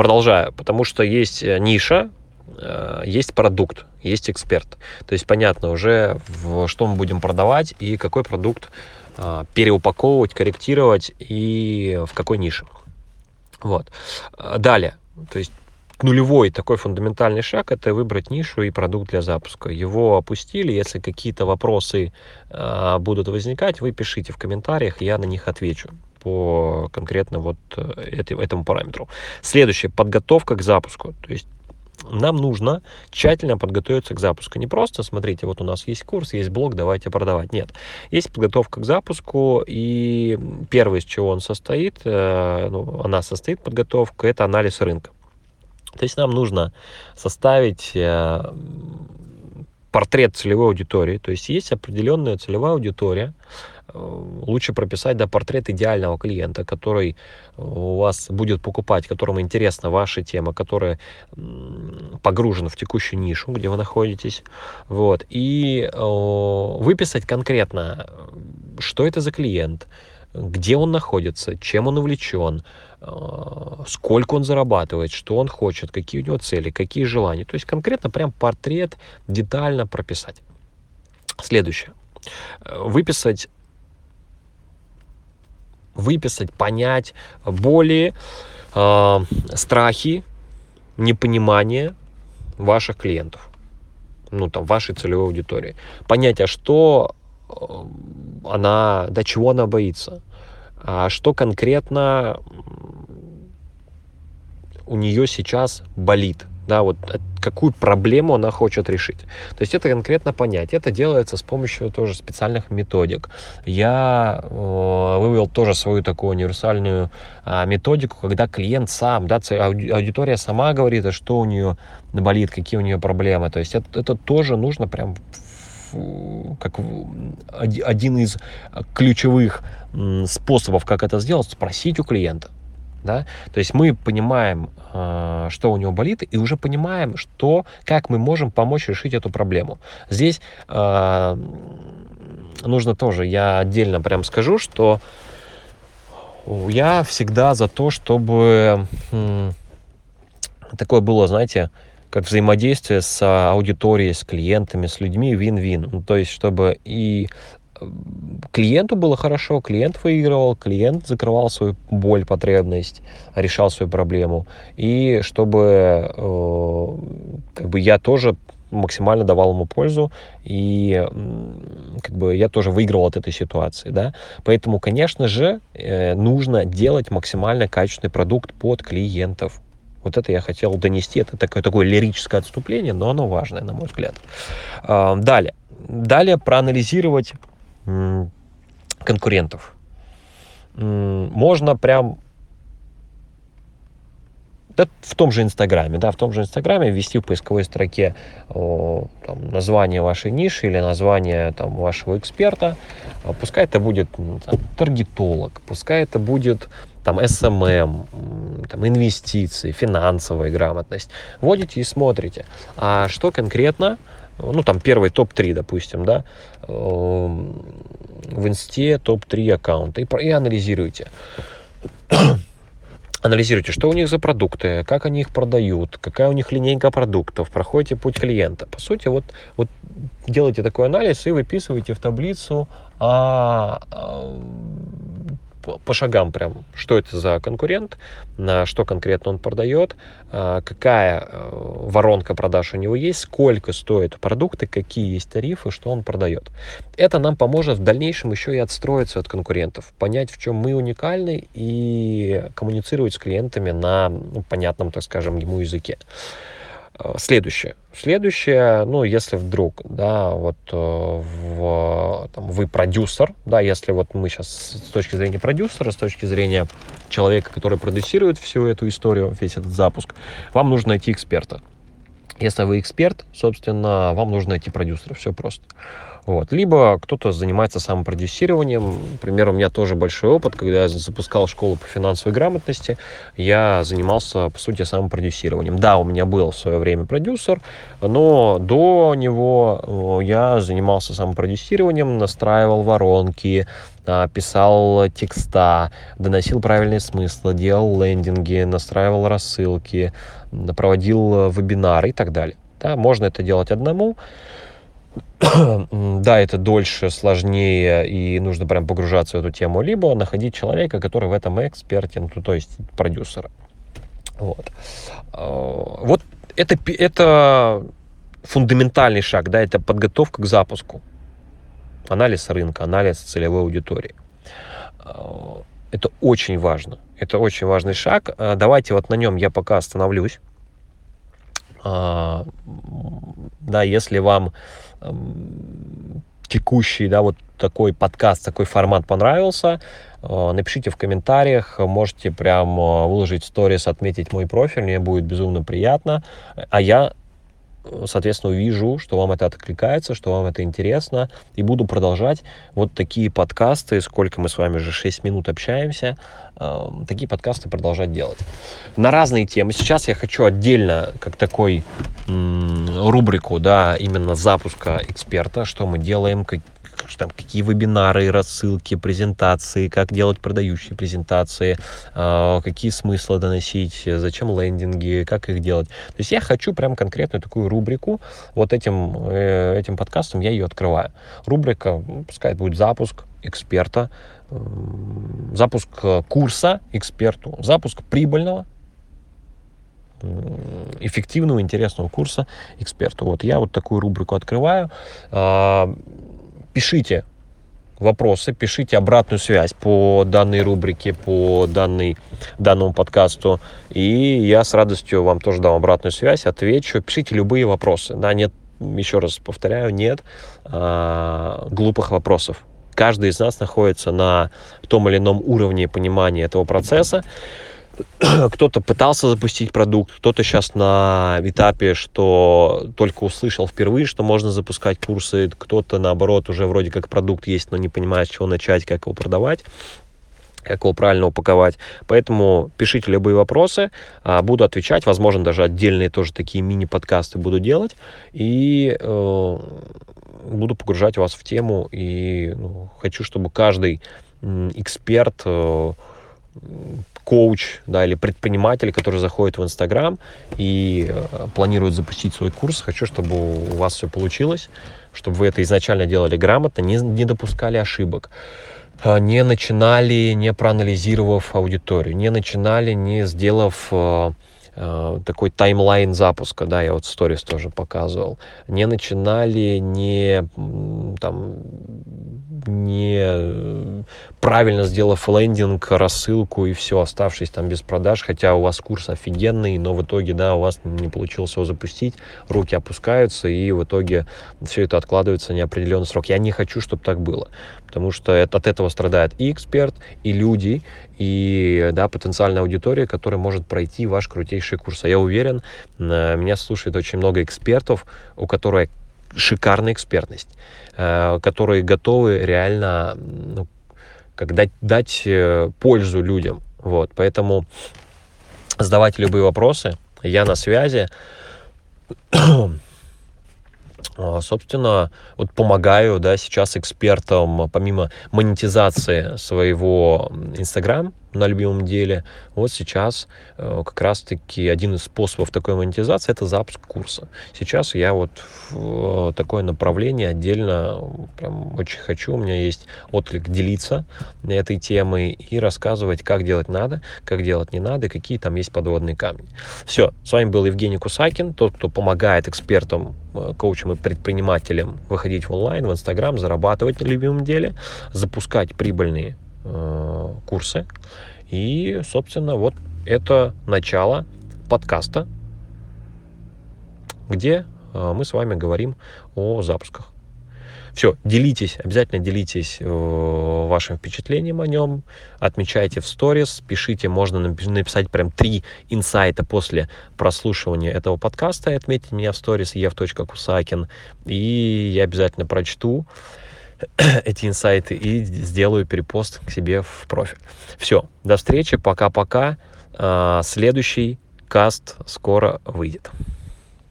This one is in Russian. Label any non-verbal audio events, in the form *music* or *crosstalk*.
Продолжаю, потому что есть э, ниша, э, есть продукт, есть эксперт. То есть понятно уже, что мы будем продавать и какой продукт э, переупаковывать, корректировать и в какой нише. Вот. Далее, то есть нулевой такой фундаментальный шаг это выбрать нишу и продукт для запуска. Его опустили. Если какие-то вопросы будут возникать, вы пишите в комментариях, я на них отвечу по конкретно вот этому параметру. Следующее, подготовка к запуску. То есть нам нужно тщательно подготовиться к запуску. Не просто, смотрите, вот у нас есть курс, есть блог, давайте продавать. Нет. Есть подготовка к запуску, и первое, из чего он состоит, э, ну, она состоит, подготовка, это анализ рынка. То есть нам нужно составить э, портрет целевой аудитории, то есть есть определенная целевая аудитория, э, лучше прописать да, портрет идеального клиента, который у вас будет покупать, которому интересна ваша тема, который погружен в текущую нишу, где вы находитесь, вот, и выписать конкретно, что это за клиент, где он находится, чем он увлечен, э, сколько он зарабатывает, что он хочет, какие у него цели, какие желания. То есть конкретно прям портрет детально прописать. Следующее. Э, выписать выписать, понять боли, э, страхи, непонимание ваших клиентов, ну там вашей целевой аудитории. Понять, а что она, до чего она боится, а что конкретно у нее сейчас болит, да, вот э, какую проблему она хочет решить. То есть это конкретно понять. Это делается с помощью тоже специальных методик. Я э, вывел тоже свою такую универсальную э, методику, когда клиент сам, да, аудитория сама говорит, а что у нее болит, какие у нее проблемы. То есть это, это тоже нужно прям как один из ключевых способов, как это сделать, спросить у клиента. Да? То есть мы понимаем, а, что у него болит, и уже понимаем, что, как мы можем помочь решить эту проблему. Здесь а, нужно тоже, я отдельно прям скажу, что я всегда за то, чтобы такое было, знаете, как взаимодействие с аудиторией, с клиентами, с людьми, вин-вин. Ну, то есть, чтобы и э, клиенту было хорошо, клиент выигрывал, клиент закрывал свою боль, потребность, решал свою проблему, и чтобы э, как бы я тоже максимально давал ему пользу, и как бы я тоже выигрывал от этой ситуации, да. Поэтому, конечно же, э, нужно делать максимально качественный продукт под клиентов. Вот это я хотел донести. Это такое, такое лирическое отступление, но оно важное, на мой взгляд. А, далее. Далее проанализировать конкурентов. Можно прям да, в том же Инстаграме, да, в том же Инстаграме ввести в поисковой строке о, там, название вашей ниши или название там, вашего эксперта. А пускай это будет там, таргетолог, пускай это будет там SMM, там, инвестиции, финансовая грамотность. Вводите и смотрите, а что конкретно, ну там первый топ-3, допустим, да, эм, в инсте топ-3 аккаунта и, и анализируйте. *clears throat* Анализируйте, что у них за продукты, как они их продают, какая у них линейка продуктов, проходите путь клиента. По сути, вот, вот делайте такой анализ и выписывайте в таблицу а, а, по шагам прям, что это за конкурент, на что конкретно он продает, а, какая э, воронка продаж у него есть, сколько стоят продукты, какие есть тарифы, что он продает. Это нам поможет в дальнейшем еще и отстроиться от конкурентов, понять, в чем мы уникальны и коммуницировать с клиентами на ну, понятном, так скажем, ему языке. Э, следующее. Следующее, ну, если вдруг, да, вот э, в, там, вы продюсер, да, если вот мы сейчас с точки зрения продюсера, с точки зрения человека, который продюсирует всю эту историю, весь этот запуск, вам нужно найти эксперта. Если вы эксперт, собственно, вам нужно найти продюсера, все просто. Вот. Либо кто-то занимается самопродюсированием. Например, у меня тоже большой опыт, когда я запускал школу по финансовой грамотности, я занимался, по сути, самопродюсированием. Да, у меня был в свое время продюсер, но до него я занимался самопродюсированием, настраивал воронки, а, писал текста, доносил правильные смыслы, делал лендинги, настраивал рассылки, проводил вебинары и так далее. Да, можно это делать одному, да, это дольше, сложнее, и нужно прям погружаться в эту тему, либо находить человека, который в этом экспертен, ну, то есть продюсера. Вот. А, вот это, это фундаментальный шаг, да, это подготовка к запуску. Анализ рынка, анализ целевой аудитории. А, это очень важно. Это очень важный шаг. А, давайте вот на нем я пока остановлюсь. Да, если вам текущий, да, вот такой подкаст, такой формат понравился, э, напишите в комментариях, можете прям э, выложить сторис, отметить мой профиль, мне будет безумно приятно, а я соответственно, увижу, что вам это откликается, что вам это интересно, и буду продолжать вот такие подкасты, сколько мы с вами уже 6 минут общаемся, э, такие подкасты продолжать делать. На разные темы. Сейчас я хочу отдельно, как такой м- рубрику, да, именно запуска эксперта, что мы делаем, как, там, какие вебинары, рассылки, презентации, как делать продающие презентации, э, какие смыслы доносить, зачем лендинги, как их делать. То есть я хочу прям конкретную такую рубрику, вот этим, э, этим подкастом я ее открываю. Рубрика, ну, пускай будет запуск эксперта, запуск курса эксперту, запуск прибыльного эффективного, интересного курса эксперту. Вот я вот такую рубрику открываю. Пишите вопросы, пишите обратную связь по данной рубрике, по данной, данному подкасту. И я с радостью вам тоже дам обратную связь, отвечу. Пишите любые вопросы. Да, нет, еще раз повторяю, нет а, глупых вопросов. Каждый из нас находится на том или ином уровне понимания этого процесса. *clears throat* кто-то пытался запустить продукт, кто-то сейчас на этапе, что только услышал впервые, что можно запускать курсы, кто-то наоборот уже вроде как продукт есть, но не понимает, с чего начать, как его продавать как его правильно упаковать. Поэтому пишите любые вопросы, а, буду отвечать, возможно, даже отдельные тоже такие мини-подкасты буду делать, и э, буду погружать вас в тему, и ну, хочу, чтобы каждый эксперт э, коуч, да, или предприниматель, который заходит в Инстаграм и э, планирует запустить свой курс, хочу, чтобы у вас все получилось, чтобы вы это изначально делали грамотно, не, не допускали ошибок, э, не начинали, не проанализировав аудиторию, не начинали, не сделав э, такой таймлайн запуска, да, я вот сторис тоже показывал, не начинали, не там не э, правильно сделав лендинг, рассылку и все, оставшись там без продаж, хотя у вас курс офигенный, но в итоге, да, у вас не получилось его запустить, руки опускаются, и в итоге все это откладывается неопределенный срок. Я не хочу, чтобы так было, потому что это, от этого страдает и эксперт, и люди, и да, потенциальная аудитория, которая может пройти ваш крутейший курс. А я уверен, э, меня слушает очень много экспертов, у которых шикарная экспертность. Э, которые готовы реально ну, как дать, дать э, пользу людям. Вот, поэтому задавайте любые вопросы, я на связи. *clears throat* А, собственно, вот помогаю, да, сейчас экспертам, помимо монетизации своего Инстаграм, на любимом деле. Вот сейчас э, как раз-таки один из способов такой монетизации – это запуск курса. Сейчас я вот в такое направление отдельно прям очень хочу. У меня есть отклик делиться этой темой и рассказывать, как делать надо, как делать не надо, какие там есть подводные камни. Все, с вами был Евгений Кусакин, тот, кто помогает экспертам, э, коучам и предпринимателям выходить в онлайн, в Инстаграм, зарабатывать на любимом деле, запускать прибыльные Э, курсы. И, собственно, вот это начало подкаста, где э, мы с вами говорим о запусках. Все, делитесь, обязательно делитесь э, вашим впечатлением о нем, отмечайте в сторис, пишите, можно написать прям три инсайта после прослушивания этого подкаста и отметьте меня в сторис ев.кусакин, и я обязательно прочту *clears throat* эти инсайты и сделаю перепост к себе в профиль. Все, до встречи, пока-пока. А, следующий каст скоро выйдет.